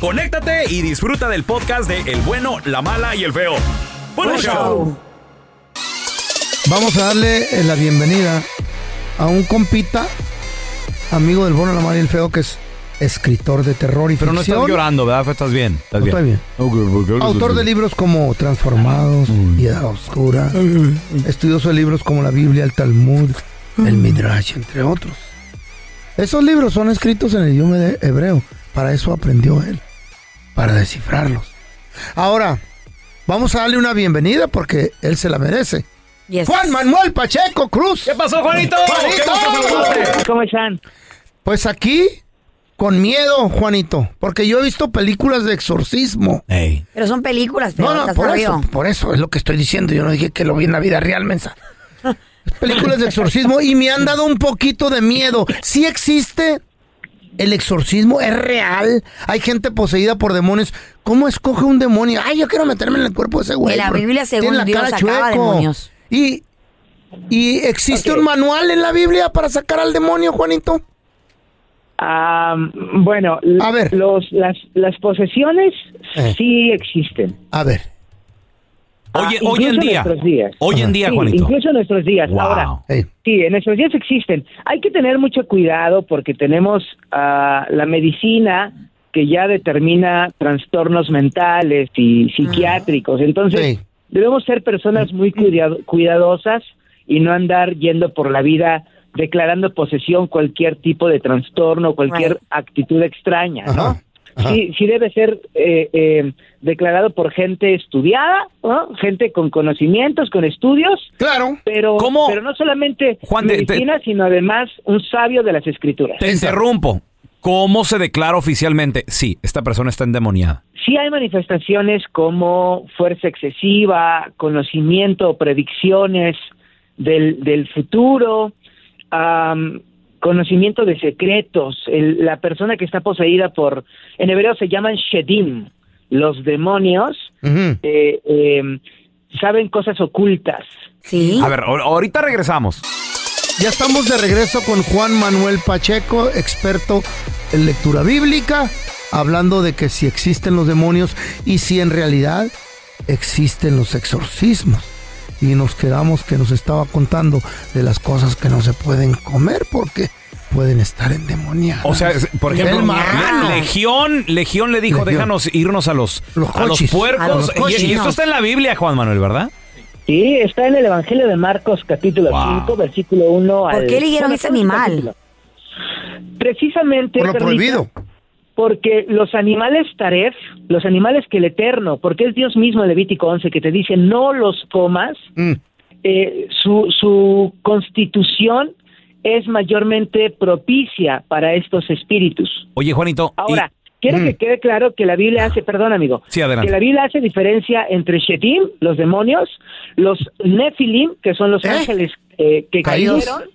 conéctate y disfruta del podcast de El bueno, la mala y el feo. ¡Buen show! Vamos a darle eh, la bienvenida a un compita, amigo del bueno, la mala y el feo, que es escritor de terror y Pero no ficción. estás llorando, ¿verdad? Estás bien. Estás No, bien. estoy bien. Autor de libros como Transformados, Piedad Oscura, estudioso de libros como la Biblia, el Talmud, el Midrash, entre otros. Esos libros son escritos en el idioma de hebreo. Para eso aprendió él, para descifrarlos. Ahora, vamos a darle una bienvenida porque él se la merece. Yes. Juan Manuel Pacheco Cruz. ¿Qué pasó, Juanito? ¡Juanito! ¿Cómo están? Pues aquí, con miedo, Juanito, porque yo he visto películas de exorcismo. Ey. Pero son películas, feo. No, no, ¿estás por eso, por eso es lo que estoy diciendo. Yo no dije que lo vi en la vida real, mensa. Películas de exorcismo y me han dado un poquito de miedo. ¿Sí existe el exorcismo? ¿Es real? Hay gente poseída por demonios. ¿Cómo escoge un demonio? Ay, yo quiero meterme en el cuerpo de ese güey. En la Biblia, según la Dios, cara sacaba chueco. demonios. Y, y existe un manual en la Biblia para sacar al demonio, Juanito. Ah, bueno, A ver. Los, las, las posesiones Eh. sí existen. A ver. Oye, Ah, hoy en incluso día. nuestros días. Hoy en día, Sí, Juanito. incluso en nuestros días. Wow. Ahora, Hey. sí, en nuestros días existen. Hay que tener mucho cuidado porque tenemos ah, la medicina que ya determina trastornos mentales y psiquiátricos. Entonces, Sí. debemos ser personas muy cuidado- cuidadosas y no andar yendo por la vida declarando posesión cualquier tipo de trastorno, cualquier Right. actitud extraña, ¿no? Ajá. Sí, sí debe ser eh, eh, declarado por gente estudiada, ¿no? gente con conocimientos, con estudios, Claro. pero, ¿Cómo? pero no solamente Juan, te- te- medicina, sino además un sabio de las escrituras. Te interrumpo. ¿Cómo se declara oficialmente? Sí, esta persona está endemoniada. Sí hay manifestaciones como fuerza excesiva, conocimiento, predicciones del, del futuro, am, conocimiento de secretos. El- la persona que está poseída por, en hebreo se llaman shedim, los demonios, eh, eh, saben cosas ocultas. Sí. A ver, ahor- ahorita regresamos. Ya estamos de regreso con Juan Manuel Pacheco, experto en lectura bíblica, hablando de que si existen los demonios y si en realidad existen los exorcismos. Y nos quedamos que nos estaba contando de las cosas que no se pueden comer porque pueden estar endemoniadas. O sea, por ejemplo, El marrano. Le- Legión, Legión le dijo, Legión. déjanos irnos a los, Los a los puercos. A los Y- y, esto está en la Biblia, Juan Manuel, ¿verdad? Sí, está en el Evangelio de Marcos, capítulo Wow. 5, versículo 1 al... ¿Por qué eligieron ese animal? capítulo. Precisamente... por lo Carlita, prohibido. Porque los animales taref, los animales que el Eterno, porque es Dios mismo en Levítico 11 que te dice no los comas, Mm. eh, su, su constitución es mayormente propicia para estos espíritus. Oye, Juanito. y- Ahora, quiero Mm. que quede claro que la Biblia hace, perdón amigo, Sí, adelante. que la Biblia hace diferencia entre Shetim, los demonios, los Nefilim, que son los ¿Eh? ángeles eh, que Caídos. cayeron,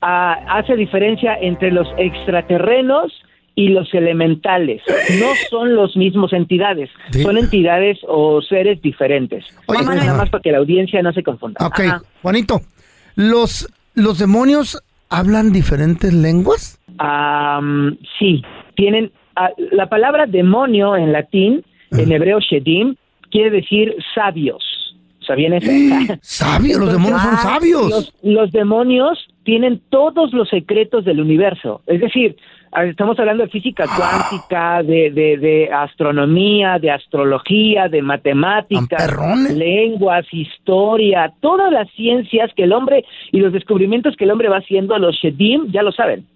ah, hace diferencia entre los extraterrenos y los elementales. No son los mismos entidades, Sí. son entidades o seres diferentes. Oye, Nada más para que la audiencia no se confunda. Ok, Ajá. Juanito, ¿los, ¿los demonios hablan diferentes lenguas? Am, sí, tienen ah, la palabra demonio en latín, en hebreo shedim, quiere decir sabios. ¿Sabían? Sabios, los demonios son Ah, sabios. Los, los demonios tienen todos los secretos del universo. Es decir, ah, estamos hablando de física Ah. cuántica, de, de, de astronomía, de astrología, de matemáticas, lenguas, historia, todas las ciencias que el hombre y los descubrimientos que el hombre va haciendo, los Shedim, ya lo saben.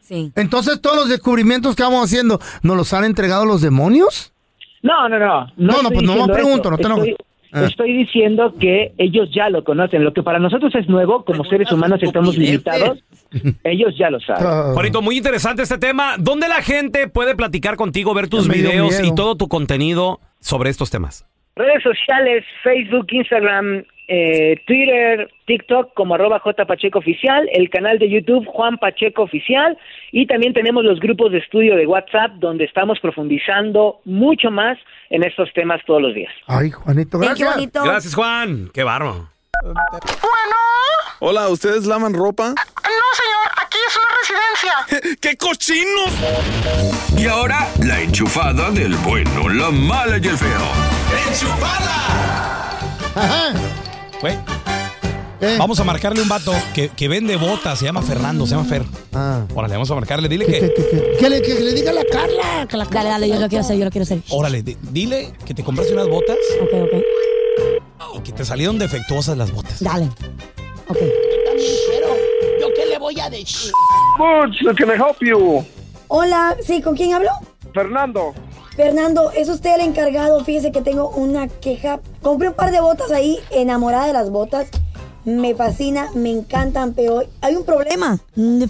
Sí. Entonces, todos los descubrimientos que vamos haciendo, ¿nos los han entregado los demonios? No, no, no. No, no, estoy pues diciendo pregunto, eso. no te estoy. Ah. estoy diciendo que ellos ya lo conocen. Lo que para nosotros es nuevo, como seres humanos estamos limitados, ellos ya lo saben. Ah. Juanito, muy interesante este tema. ¿Dónde la gente puede platicar contigo, ver tus videos miedo. y todo tu contenido sobre estos temas? Redes sociales, Facebook, Instagram, eh, Twitter, TikTok como arroba J Pacheco Oficial, el canal de YouTube Juan Pacheco Oficial y también tenemos los grupos de estudio de WhatsApp donde estamos profundizando mucho más en estos temas todos los días. Ay, Juanito, Thank you, gracias. bonito. Gracias, Juan. Qué barro. Hola, ¿ustedes lavan ropa? No, señor, aquí es una residencia. ¡Qué cochinos! Y ahora, la enchufada del bueno, la mala y el feo. Ajá. Güey, ¿Qué? vamos a marcarle un vato que, que vende botas, se llama Fernando, se llama Fer. Ah. Órale, vamos a marcarle, dile Que, que, que... que, le, que le diga a la Carla. Que la Dale, dale, yo lo quiero hacer, yo lo quiero hacer. Órale, di- dile que te compraste unas botas Ok, ok. y que te salieron defectuosas las botas. Dale. Ok. ¿Yo qué le voy a decir? Butch, can I help you? Hola, sí, ¿con quién hablo? Fernando. Fernando, ¿es usted el encargado? Fíjese que tengo una queja. Compré un par de botas ahí, enamorada de las botas. Me fascina, me encantan, pero hay un problema.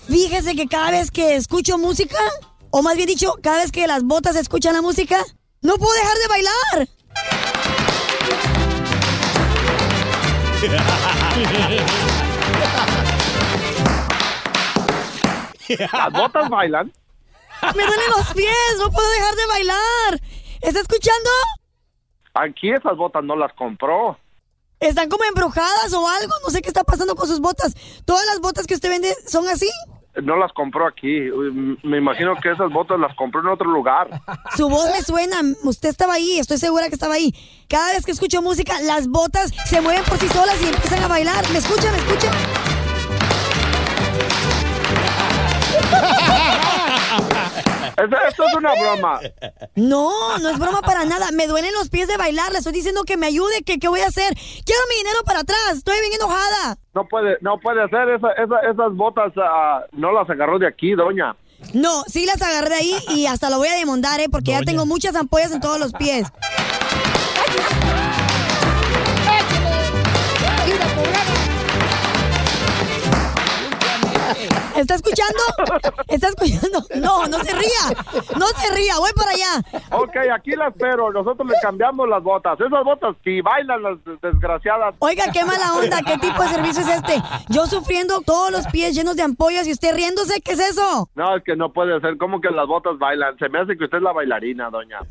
Fíjese que cada vez que escucho música, o más bien dicho, cada vez que las botas escuchan la música, no puedo dejar de bailar. ¿Las botas bailan? Me duelen los pies, no puedo dejar de bailar. ¿Está escuchando? Aquí esas botas no las compró. ¿Están como embrujadas o algo? No sé qué está pasando con sus botas. ¿Todas las botas que usted vende son así? No las compró aquí. Uy, Me imagino que esas botas las compró en otro lugar. Su voz me suena. Usted estaba ahí, estoy segura que estaba ahí. Cada vez que escucho música, las botas se mueven por sí solas y empiezan a bailar. ¿Me escucha? ¿Me escucha? Esto, esto es una broma. No, no es broma para nada. Me duelen los pies de bailar. Le estoy diciendo que me ayude. que ¿Qué voy a hacer? Quiero mi dinero para atrás. Estoy bien enojada. No puede, no puede ser. Esa- esa- esas botas ah, no las agarró de aquí, doña. No, sí las agarré de ahí y hasta lo voy a demandar, ¿eh? Porque ya tengo muchas ampollas en todos los pies. ¿Está escuchando? ¿Está escuchando? No, no se ría. No se ría. Voy para allá. Ok, aquí la espero. Nosotros le cambiamos las botas. Esas botas sí bailan las desgraciadas. Oiga, qué mala onda. ¿Qué tipo de servicio es este? Yo sufriendo todos los pies llenos de ampollas y usted riéndose. ¿Qué es eso? No, es que no puede ser. ¿Cómo que las botas bailan? Se me hace que usted es la bailarina, doña.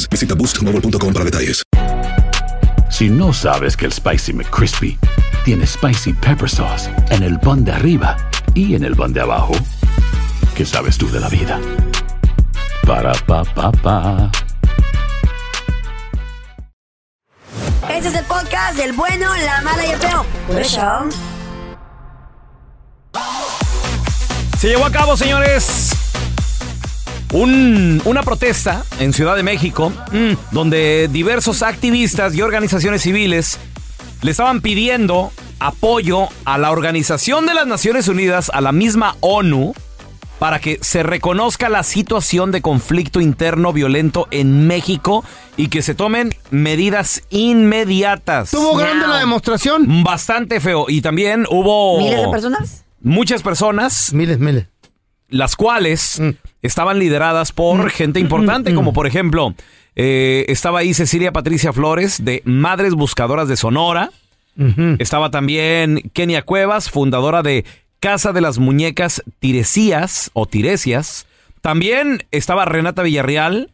Visita boostmobile.com para detalles. Si no sabes que el Spicy McCrispy tiene Spicy Pepper Sauce en el pan de arriba y en el pan de abajo, ¿qué sabes tú de la vida? Para, pa, pa, pa. Este es el podcast del bueno, la mala y el feo. Por eso. Se llevó a cabo, señores, un- una protesta en Ciudad de México, mm, donde diversos activistas y organizaciones civiles le estaban pidiendo apoyo a la Organización de las Naciones Unidas, a la misma ONU, para que se reconozca la situación de conflicto interno violento en México y que se tomen medidas inmediatas. ¿Tuvo grande la demostración? Bastante feo. Y también hubo... ¿Miles de personas? Muchas personas. Miles, miles. Las cuales Mm. estaban lideradas por gente importante, como por ejemplo, eh, estaba ahí Cecilia Patricia Flores de Madres Buscadoras de Sonora. Estaba también Kenia Cuevas, fundadora de Casa de las Muñecas Tiresías o Tiresias. También estaba Renata Villarreal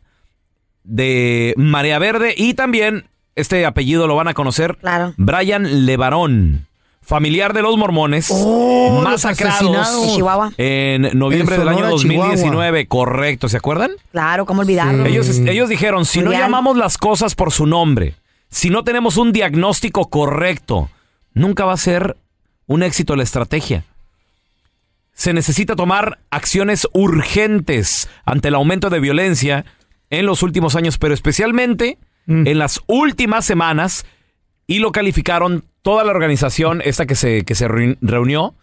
de Marea Verde y también este apellido lo van a conocer. Brian Levarón, familiar de los mormones, Oh, masacrados asesinados. En Chihuahua. en noviembre En del año Sonora, 2019, correcto, ¿se acuerdan? Claro, ¿cómo olvidarlo? Ellos, ellos dijeron, si no llamamos las cosas por su nombre, si no tenemos un diagnóstico correcto, nunca va a ser un éxito la estrategia. Se necesita tomar acciones urgentes ante el aumento de violencia en los últimos años, pero especialmente en las últimas semanas, y lo calificaron toda la organización, esta que se, que se reun- reunió,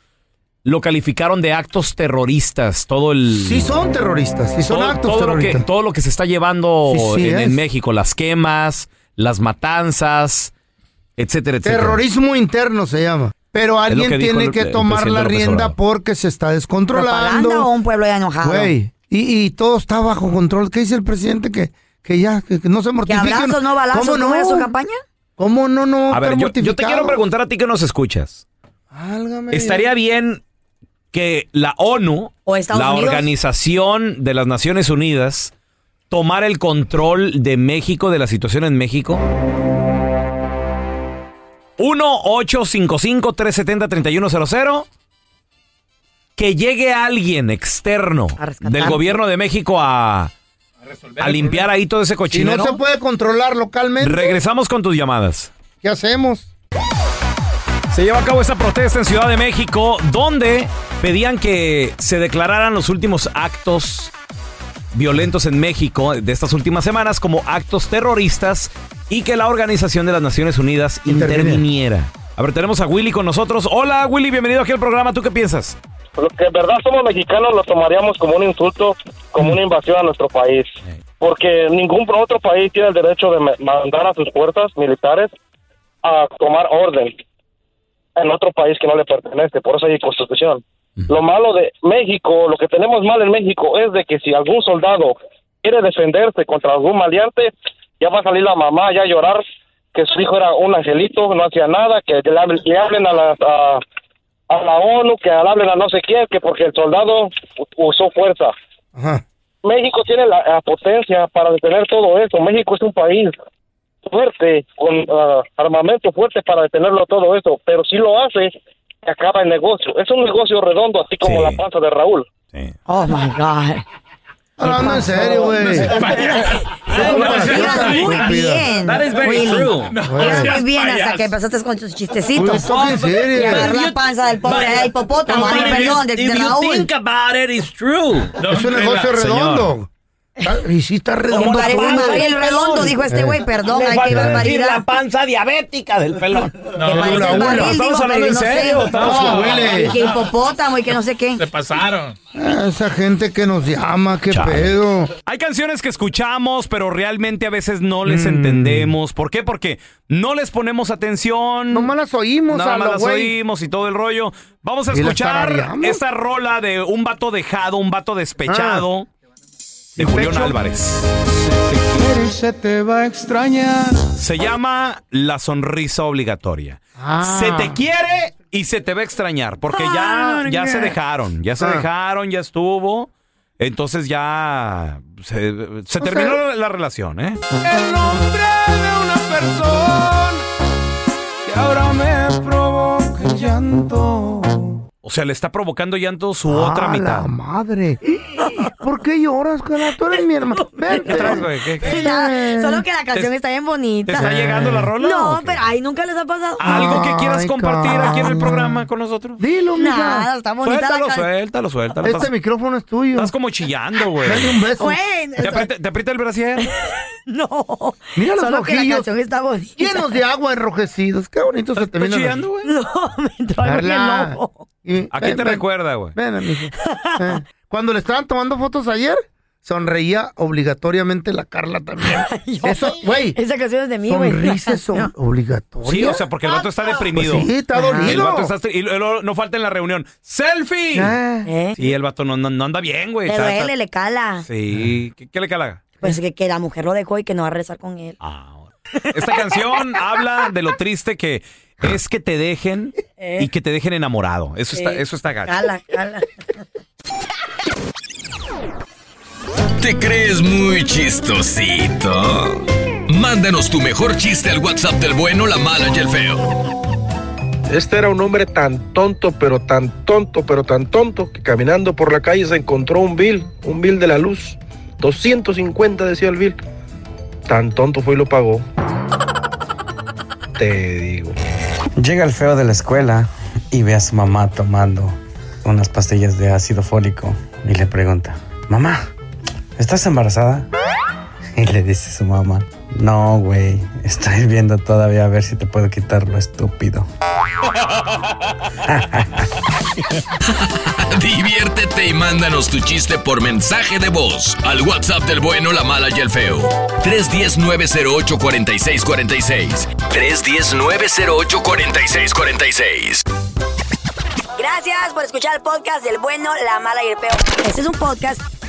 lo calificaron de actos terroristas, todo el... Sí son terroristas, sí son todo, actos todo lo que, todo lo que se está llevando Sí, sí en. México, las quemas, las matanzas, etcétera, etcétera. Terrorismo interno se llama. Pero alguien que tiene el- que tomar la rienda porque se está descontrolando. ¿Propaganda o un pueblo ya enojado? Güey, y, y todo está bajo control. ¿Qué dice el presidente? Que, que ya, que, que no se ¿Que mortifiquen. abrazos, no balazos, ¿Cómo no era su campaña? ¿Cómo no, no? A ver, yo, yo te quiero preguntar a ti que nos escuchas. Válgame ¿Estaría bien que la ONU, ¿O Estados la Unidos? Organización de las Naciones Unidas, tomara el control de México, de la situación en México? 1-855-370-3100. Que llegue alguien externo del gobierno de México a, a limpiar ahí todo ese Si cochinero. no se puede controlar localmente, Regresamos con tus llamadas. ¿qué hacemos? Se lleva a cabo esta protesta en Ciudad de México, donde pedían que se declararan los últimos actos violentos en México de estas últimas semanas como actos terroristas y que la Organización de las Naciones Unidas interviniera. A ver, tenemos a Willy con nosotros. Hola Willy, bienvenido aquí al programa. ¿Tú qué piensas? Los que en verdad somos mexicanos lo tomaríamos como un insulto, como una invasión a nuestro país. Porque ningún otro país tiene el derecho de mandar a sus fuerzas militares a tomar orden en otro país que no le pertenece. Por eso hay constitución. Lo malo de México, lo que tenemos mal en México es de que si algún soldado quiere defenderse contra algún maleante, ya va a salir la mamá ya a llorar que su hijo era un angelito, no hacía nada, que le hablen, le hablen a, las, a, a la ONU, que le hablen a no sé quién, que porque el soldado usó fuerza. México tiene la, la potencia para detener todo eso. México es un país fuerte, con ah, armamento fuerte para detenerlo todo eso, pero si lo hace, se acaba el negocio. Es un negocio redondo, así como la panza de Raúl. Oh my God. Hablando en serio, güey. Muy bien. That is very true. Muy bien hasta que empezaste con tus chistecitos. Pues, está en serio. Y agarrar la panza del pobre hipopótamo, ay, perdón, de, Raúl. think about it, it's true. es un negocio redondo. Y sí está redondo. Parece el redondo, dijo este Eh. güey, perdón, Le ay, falta qué decir barbaridad. la panza diabética del pelón. No, que parece barril, Estamos hablando en no serio. Estamos No, con Willy. Y que hipopótamo y que no sé qué. Se pasaron. Ah, Esa gente que nos llama, qué Chale. pedo. Hay canciones que escuchamos, pero realmente a veces no les Mm. entendemos. ¿Por qué? Porque no les ponemos atención. Nomás las oímos Nada a más lo las güey. oímos y todo el rollo. Vamos a ¿Y las escuchar esta rola de un vato dejado, un vato despechado. De Julián. Álvarez. se te va a extrañar. Se llama La Sonrisa Obligatoria. Ah. Se te quiere y se te va a extrañar. Porque ya, ya se dejaron. Ya se Ah. dejaron, ya estuvo. Entonces ya se, se terminó la, la relación, ¿eh? El nombre de una persona ahora me provoca llanto. O sea, le está provocando llanto su otra ¡A mitad. la madre! ¿Por qué lloras, cara? Tú eres mi hermano. Vente. ¿Qué traes, güey? ¿Qué- qué? Ya, solo que la canción ¿Te- está bien bonita. ¿Te está llegando la rola? No, pero ay, nunca les ha pasado. ¿Algo que quieras Ay, compartir aquí en el programa con nosotros? Dilo, mija. Nada, está bonita Suéltalo, la canción. suéltalo, suéltalo. Este Estás, micrófono es tuyo. estás como chillando, güey. Dale un beso. Güey, ¿Te aprieta, te aprieta el brasier? no. Mira los Solo que la ojillos canción está bonita. llenos de agua enrojecidos. Qué bonito se te ¿Estás viene. chillando, güey? No, me entró algo en el Carla. ojo. Y- ¿A quién te recuerda, güey? Ven, amigo. Eh, Cuando le estaban tomando fotos ayer, sonreía obligatoriamente la Carla también. Eso, güey. Esa canción es de mí, güey. Sonrisas son obligatorias. Sí, o sea, porque el vato está deprimido. Pues sí, está dolido. El vato está... Y luego no falta en la reunión. ¡Selfie! Eh. ¿Eh? Sí, el vato no, no, no anda bien, güey. Le duele, está- le cala. Sí. ¿Qué, qué le cala? Pues que, que la mujer lo dejó y que no va a rezar con él. Esta canción habla de lo triste que es que te dejen Eh. y que te dejen enamorado. Eso está, Eh, eso está gacho. Cala, cala. ¿Te crees muy chistosito? Mándanos tu mejor chiste al WhatsApp del bueno, la mala y el feo. Este era un hombre tan tonto, pero tan tonto, pero tan tonto, que caminando por la calle se encontró un bill, un bill de la luz. 250 decía el bill. Tan tonto fue y lo pagó. Te digo. Llega el feo de la escuela y ve a su mamá tomando unas pastillas de ácido fólico y le pregunta, mamá, ¿estás embarazada? Y le dice su mamá, no, güey, estoy viendo todavía a ver si te puedo quitar lo estúpido. Diviértete y mándanos tu chiste por mensaje de voz al WhatsApp del bueno, la mala y el feo. 310-908-4646. 310-908-4646. Gracias por escuchar el podcast del bueno, la mala y el peor. Este es un podcast